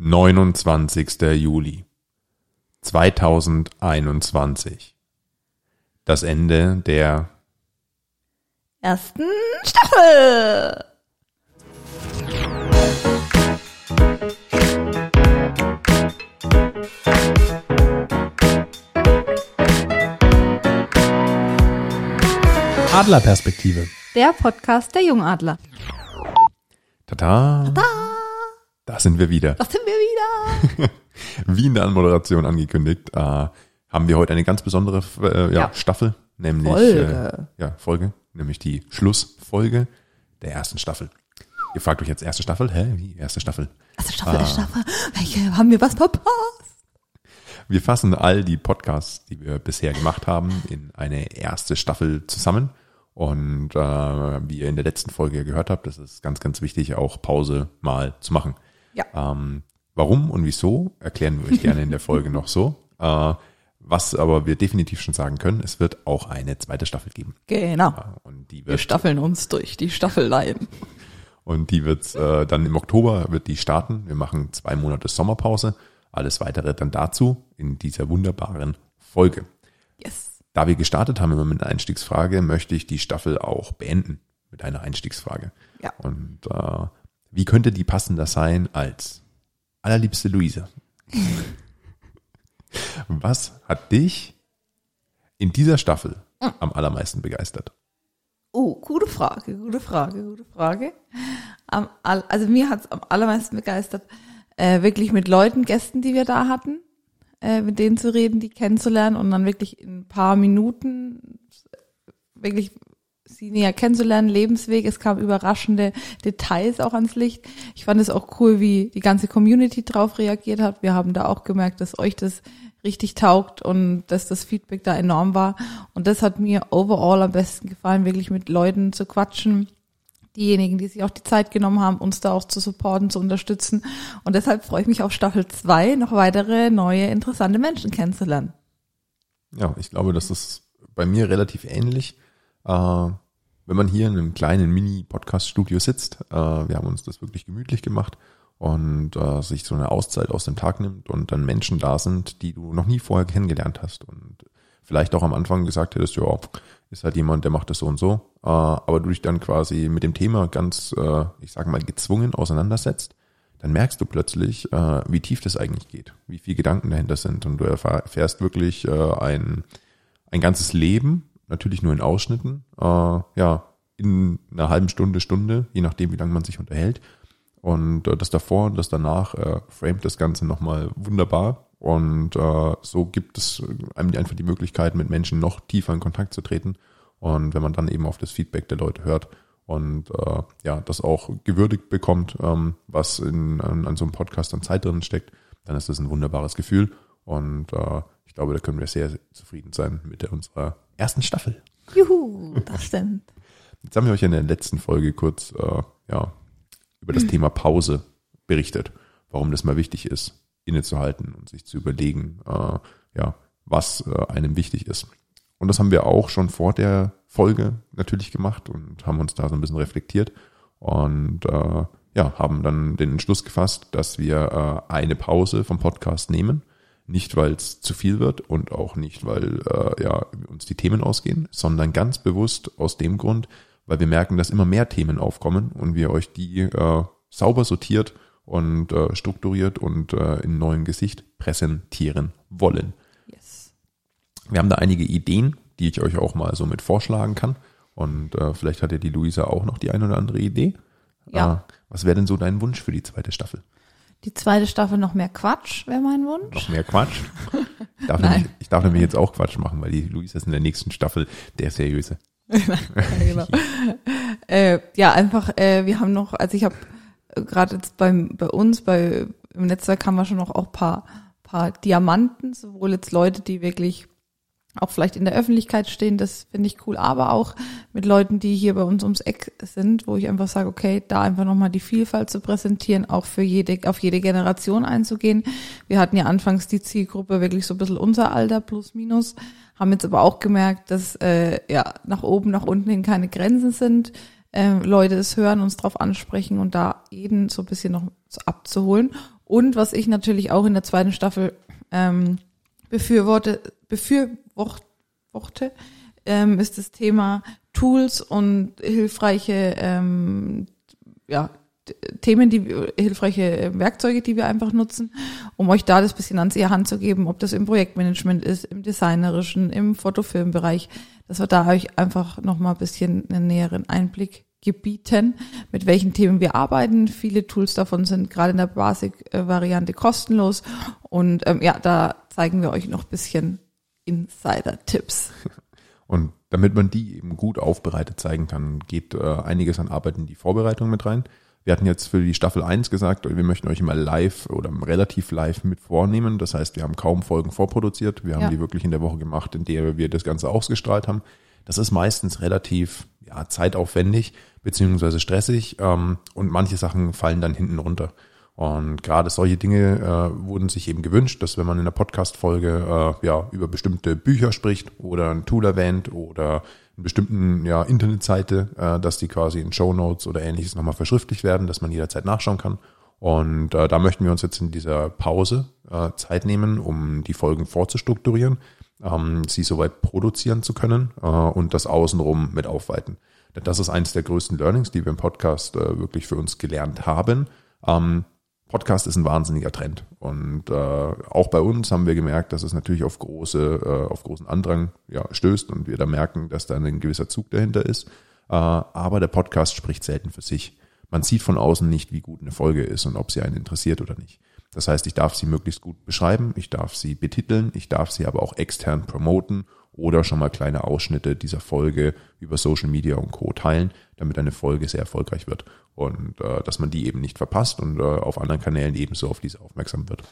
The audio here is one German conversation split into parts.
29. Juli 2021. Das Ende der Ersten Staffel. Adlerperspektive. Der Podcast der Jungadler. Tata. Da sind wir wieder. Da sind wir wieder. Wie in der Anmoderation angekündigt, äh, haben wir heute eine ganz besondere äh, ja, Ja. Staffel, nämlich Folge. Äh, ja, Folge, nämlich die Schlussfolge der ersten Staffel. Ihr fragt euch jetzt erste Staffel, hä, wie erste Staffel? Also Staffel, Staffel. Welche haben wir was verpasst? Wir fassen all die Podcasts, die wir bisher gemacht haben, in eine erste Staffel zusammen. Und äh, wie ihr in der letzten Folge gehört habt, das ist ganz, ganz wichtig, auch Pause mal zu machen. Ja. Ähm, warum und wieso erklären wir euch gerne in der Folge noch so. Äh, was aber wir definitiv schon sagen können, es wird auch eine zweite Staffel geben. Genau. Und die Wir wird staffeln uns durch die Staffelleien. Und die wird äh, dann im Oktober wird die starten. Wir machen zwei Monate Sommerpause. Alles weitere dann dazu in dieser wunderbaren Folge. Yes. Da wir gestartet haben immer mit einer Einstiegsfrage, möchte ich die Staffel auch beenden mit einer Einstiegsfrage. Ja. Und äh, wie könnte die passender sein als allerliebste Luise? Was hat dich in dieser Staffel am allermeisten begeistert? Oh, gute Frage, gute Frage, gute Frage. All- also mir hat's am allermeisten begeistert, äh, wirklich mit Leuten, Gästen, die wir da hatten, äh, mit denen zu reden, die kennenzulernen und dann wirklich in ein paar Minuten wirklich sie näher kennenzulernen, Lebensweg. Es kamen überraschende Details auch ans Licht. Ich fand es auch cool, wie die ganze Community drauf reagiert hat. Wir haben da auch gemerkt, dass euch das richtig taugt und dass das Feedback da enorm war. Und das hat mir overall am besten gefallen, wirklich mit Leuten zu quatschen. Diejenigen, die sich auch die Zeit genommen haben, uns da auch zu supporten, zu unterstützen. Und deshalb freue ich mich auf Staffel 2, noch weitere neue, interessante Menschen kennenzulernen. Ja, ich glaube, das ist bei mir relativ ähnlich. Äh, wenn man hier in einem kleinen Mini-Podcast-Studio sitzt, äh, wir haben uns das wirklich gemütlich gemacht und äh, sich so eine Auszeit aus dem Tag nimmt und dann Menschen da sind, die du noch nie vorher kennengelernt hast und vielleicht auch am Anfang gesagt hättest, ja, ist halt jemand, der macht das so und so, äh, aber du dich dann quasi mit dem Thema ganz, ich sage mal, gezwungen auseinandersetzt, dann merkst du plötzlich, wie tief das eigentlich geht, wie viel Gedanken dahinter sind und du erfährst wirklich ein, ein ganzes Leben, natürlich nur in Ausschnitten, äh, ja, in einer halben Stunde, Stunde, je nachdem, wie lange man sich unterhält. Und äh, das davor und das danach äh, framet das Ganze nochmal wunderbar. Und äh, so gibt es einem einfach die Möglichkeit, mit Menschen noch tiefer in Kontakt zu treten. Und wenn man dann eben auf das Feedback der Leute hört und äh, ja, das auch gewürdigt bekommt, ähm, was in, an, an so einem Podcast an Zeit drin steckt, dann ist das ein wunderbares Gefühl. Und äh, ich glaube, da können wir sehr, zufrieden sein mit unserer ersten Staffel. Juhu, das stimmt. Jetzt haben wir euch in der letzten Folge kurz äh, ja, über das Thema Pause berichtet, warum das mal wichtig ist, innezuhalten und sich zu überlegen, äh, ja, was äh, einem wichtig ist. Und das haben wir auch schon vor der Folge natürlich gemacht und haben uns da so ein bisschen reflektiert und äh, ja, haben dann den Entschluss gefasst, dass wir äh, eine Pause vom Podcast nehmen. Nicht, weil es zu viel wird und auch nicht, weil äh, ja, uns die Themen ausgehen, sondern ganz bewusst aus dem Grund, weil wir merken, dass immer mehr Themen aufkommen und wir euch die äh, sauber sortiert und äh, strukturiert und äh, in neuem Gesicht präsentieren wollen. Yes. Wir haben da einige Ideen, die ich euch auch mal so mit vorschlagen kann. Und äh, vielleicht hat ja die Luisa auch noch die eine oder andere Idee. Ja. Äh, was wäre denn so dein Wunsch für die zweite Staffel? Die zweite Staffel noch mehr Quatsch, wäre mein Wunsch. Noch mehr Quatsch? Ich darf, nämlich, ich darf nämlich jetzt auch Quatsch machen, weil die Luisa ist in der nächsten Staffel der Seriöse. Ja, genau. äh, ja, einfach, äh, wir haben noch, also ich habe gerade jetzt beim bei uns, bei im Netzwerk haben wir schon noch auch paar, paar Diamanten, sowohl jetzt Leute, die wirklich auch vielleicht in der Öffentlichkeit stehen, das finde ich cool, aber auch mit Leuten, die hier bei uns ums Eck sind, wo ich einfach sage, okay, da einfach nochmal die Vielfalt zu präsentieren, auch für jede, auf jede Generation einzugehen. Wir hatten ja anfangs die Zielgruppe wirklich so ein bisschen unser Alter plus minus, haben jetzt aber auch gemerkt, dass äh, ja nach oben, nach unten hin keine Grenzen sind. Ähm, Leute es hören, uns drauf ansprechen und da jeden so ein bisschen noch abzuholen. Und was ich natürlich auch in der zweiten Staffel ähm, befürworte, befürworte, ähm, ist das Thema Tools und hilfreiche ähm, ja, Themen, die hilfreiche Werkzeuge, die wir einfach nutzen, um euch da das bisschen ans ihr Hand zu geben, ob das im Projektmanagement ist, im designerischen, im Fotofilmbereich, dass wir da euch einfach nochmal ein bisschen einen näheren Einblick gebieten, mit welchen Themen wir arbeiten. Viele Tools davon sind gerade in der Basic-Variante kostenlos und ähm, ja, da zeigen wir euch noch ein bisschen Insider-Tipps. Und damit man die eben gut aufbereitet zeigen kann, geht äh, einiges an Arbeit in die Vorbereitung mit rein. Wir hatten jetzt für die Staffel 1 gesagt, wir möchten euch immer live oder relativ live mit vornehmen. Das heißt, wir haben kaum Folgen vorproduziert. Wir haben ja. die wirklich in der Woche gemacht, in der wir das Ganze ausgestrahlt haben. Das ist meistens relativ ja, zeitaufwendig beziehungsweise stressig ähm, und manche Sachen fallen dann hinten runter. Und gerade solche Dinge äh, wurden sich eben gewünscht, dass wenn man in einer Podcast-Folge äh, ja, über bestimmte Bücher spricht oder ein Tool erwähnt oder eine bestimmten ja, Internetseite, äh, dass die quasi in Show Notes oder ähnliches nochmal verschriftlich werden, dass man jederzeit nachschauen kann. Und äh, da möchten wir uns jetzt in dieser Pause äh, Zeit nehmen, um die Folgen vorzustrukturieren, ähm, sie soweit produzieren zu können äh, und das außenrum mit aufweiten. Das ist eines der größten Learnings, die wir im Podcast äh, wirklich für uns gelernt haben. Ähm, Podcast ist ein wahnsinniger Trend. Und äh, auch bei uns haben wir gemerkt, dass es natürlich auf große, äh, auf großen Andrang ja, stößt und wir da merken, dass da ein gewisser Zug dahinter ist. Äh, aber der Podcast spricht selten für sich. Man sieht von außen nicht, wie gut eine Folge ist und ob sie einen interessiert oder nicht. Das heißt, ich darf sie möglichst gut beschreiben, ich darf sie betiteln, ich darf sie aber auch extern promoten oder schon mal kleine Ausschnitte dieser Folge über Social Media und Co. teilen, damit eine Folge sehr erfolgreich wird und äh, dass man die eben nicht verpasst und äh, auf anderen Kanälen ebenso auf diese aufmerksam wird.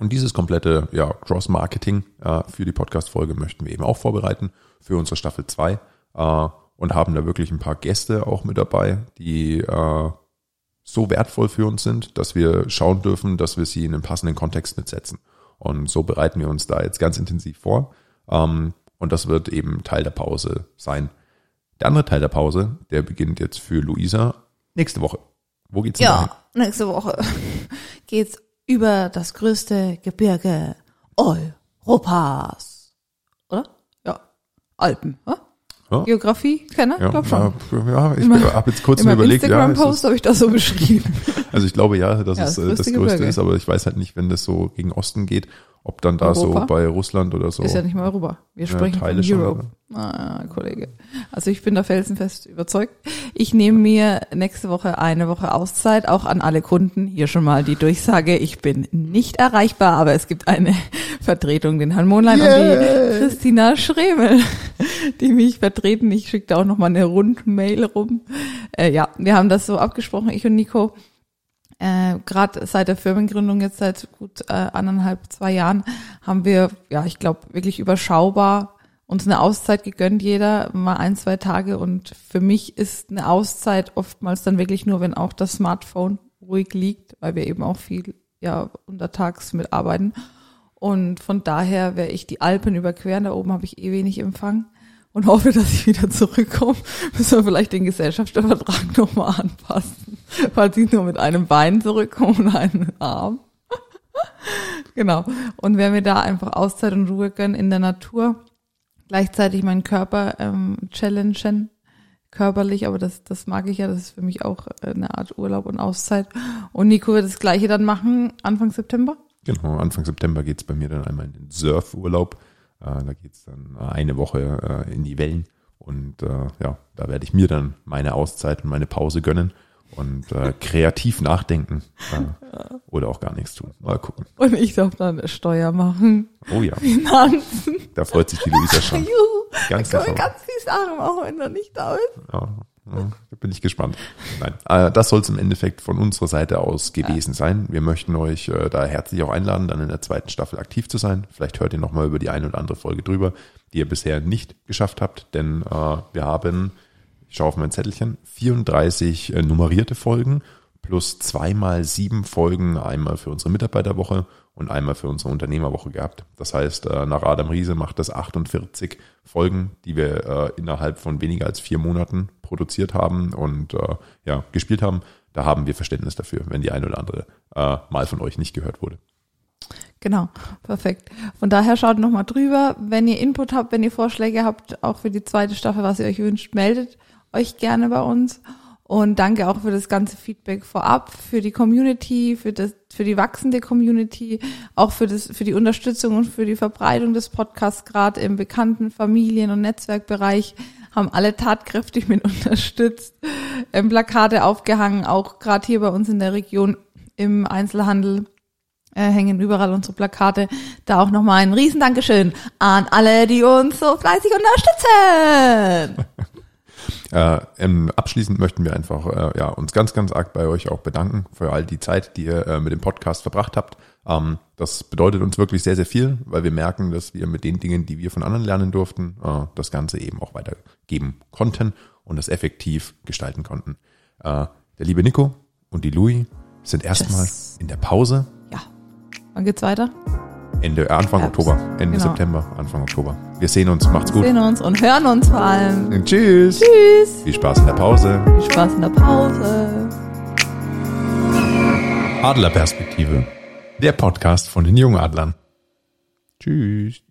Und dieses komplette ja, Cross-Marketing äh, für die Podcast-Folge möchten wir eben auch vorbereiten für unsere Staffel 2 äh, und haben da wirklich ein paar Gäste auch mit dabei, die äh, so wertvoll für uns sind, dass wir schauen dürfen, dass wir sie in einen passenden Kontext mitsetzen. Und so bereiten wir uns da jetzt ganz intensiv vor. Ähm, und das wird eben Teil der Pause sein. Der andere Teil der Pause, der beginnt jetzt für Luisa nächste Woche. Wo geht's denn Ja, dahin? nächste Woche geht's über das größte Gebirge Europas. Oder? Ja. Alpen, oder? Ja. Geografie, Kenner? Ja, glaub schon. Ja, ich habe jetzt kurz mir überlegt. Instagram-Post ja, habe ich das so beschrieben. Also ich glaube ja, dass ja, es das größte, das größte ist, aber ich weiß halt nicht, wenn das so gegen Osten geht, ob dann da Europa? so bei Russland oder so. Ist ja nicht mal Europa. Wir sprechen Teile von Europe. Schon, ah, Kollege. Also ich bin da felsenfest überzeugt. Ich nehme mir nächste Woche eine Woche Auszeit, auch an alle Kunden. Hier schon mal die Durchsage, ich bin nicht erreichbar, aber es gibt eine Vertretung, den Herrn Mohnlein yeah. und die Christina Schremel, die mich vertreten. Ich schicke da auch noch mal eine Rundmail rum. Äh, ja, wir haben das so abgesprochen, ich und Nico äh, gerade seit der Firmengründung jetzt seit gut äh, anderthalb, zwei Jahren haben wir, ja, ich glaube, wirklich überschaubar uns eine Auszeit gegönnt, jeder mal ein, zwei Tage. Und für mich ist eine Auszeit oftmals dann wirklich nur, wenn auch das Smartphone ruhig liegt, weil wir eben auch viel ja untertags mitarbeiten. Und von daher werde ich die Alpen überqueren. Da oben habe ich eh wenig Empfang und hoffe, dass ich wieder zurückkomme. Müssen wir vielleicht den Gesellschaftsvertrag nochmal anpassen, weil sie nur mit einem Bein zurückkommen und einem Arm. genau. Und wenn wir da einfach Auszeit und Ruhe gönnen in der Natur, gleichzeitig meinen Körper ähm, challengen, körperlich, aber das, das mag ich ja, das ist für mich auch eine Art Urlaub und Auszeit. Und Nico wird das gleiche dann machen, Anfang September? Genau, Anfang September geht's bei mir dann einmal in den Surfurlaub. Äh, da geht's dann eine Woche äh, in die Wellen. Und äh, ja, da werde ich mir dann meine Auszeit und meine Pause gönnen und äh, kreativ nachdenken äh, ja. oder auch gar nichts tun. Mal gucken. Und ich darf dann Steuer machen. Oh ja. Finanzen. Da freut sich die Luisa schon. Juhu. Ganz, kann ganz viel sagen, auch wenn er nicht da ist. Ja, ja, bin ich gespannt. Nein, äh, das soll es im Endeffekt von unserer Seite aus gewesen ja. sein. Wir möchten euch äh, da herzlich auch einladen, dann in der zweiten Staffel aktiv zu sein. Vielleicht hört ihr nochmal über die eine oder andere Folge drüber, die ihr bisher nicht geschafft habt, denn äh, wir haben, ich schaue auf mein Zettelchen, 34 nummerierte Folgen plus zweimal sieben Folgen, einmal für unsere Mitarbeiterwoche und einmal für unsere Unternehmerwoche gehabt. Das heißt, äh, nach Adam Riese macht das 48 Folgen, die wir äh, innerhalb von weniger als vier Monaten produziert haben und äh, ja, gespielt haben. da haben wir Verständnis dafür, wenn die eine oder andere mal von euch nicht gehört wurde. Genau, perfekt. Von daher schaut nochmal drüber. Wenn ihr Input habt, wenn ihr Vorschläge habt, auch für die zweite Staffel, was ihr euch wünscht, meldet euch gerne bei uns. Und danke auch für das ganze Feedback vorab, für die Community, für das, für die wachsende Community, auch für das, für die Unterstützung und für die Verbreitung des Podcasts, gerade im bekannten Familien- und Netzwerkbereich, haben alle tatkräftig mit unterstützt, ähm, Plakate aufgehangen, auch gerade hier bei uns in der Region im Einzelhandel äh, hängen überall unsere Plakate. Da auch nochmal ein Riesendankeschön an alle, die uns so fleißig unterstützen. Äh, ähm, abschließend möchten wir einfach äh, ja, uns ganz, ganz arg bei euch auch bedanken für all die Zeit, die ihr äh, mit dem Podcast verbracht habt. Ähm, das bedeutet uns wirklich sehr, sehr viel, weil wir merken, dass wir mit den Dingen, die wir von anderen lernen durften, äh, das Ganze eben auch weitergeben konnten und das effektiv gestalten konnten. Äh, der liebe Nico und die Louis sind erstmal Tschüss. in der Pause. Ja. Wann geht's weiter? Ende, äh, Anfang Herbst. Oktober, Ende Genau. September, Anfang Oktober. Wir sehen uns, macht's Wir gut. sehen uns und hören uns vor allem. Tschüss. Tschüss. Viel Spaß in der Pause. Viel Spaß in der Pause. Adlerperspektive. Der Podcast von den Jungadlern. Tschüss.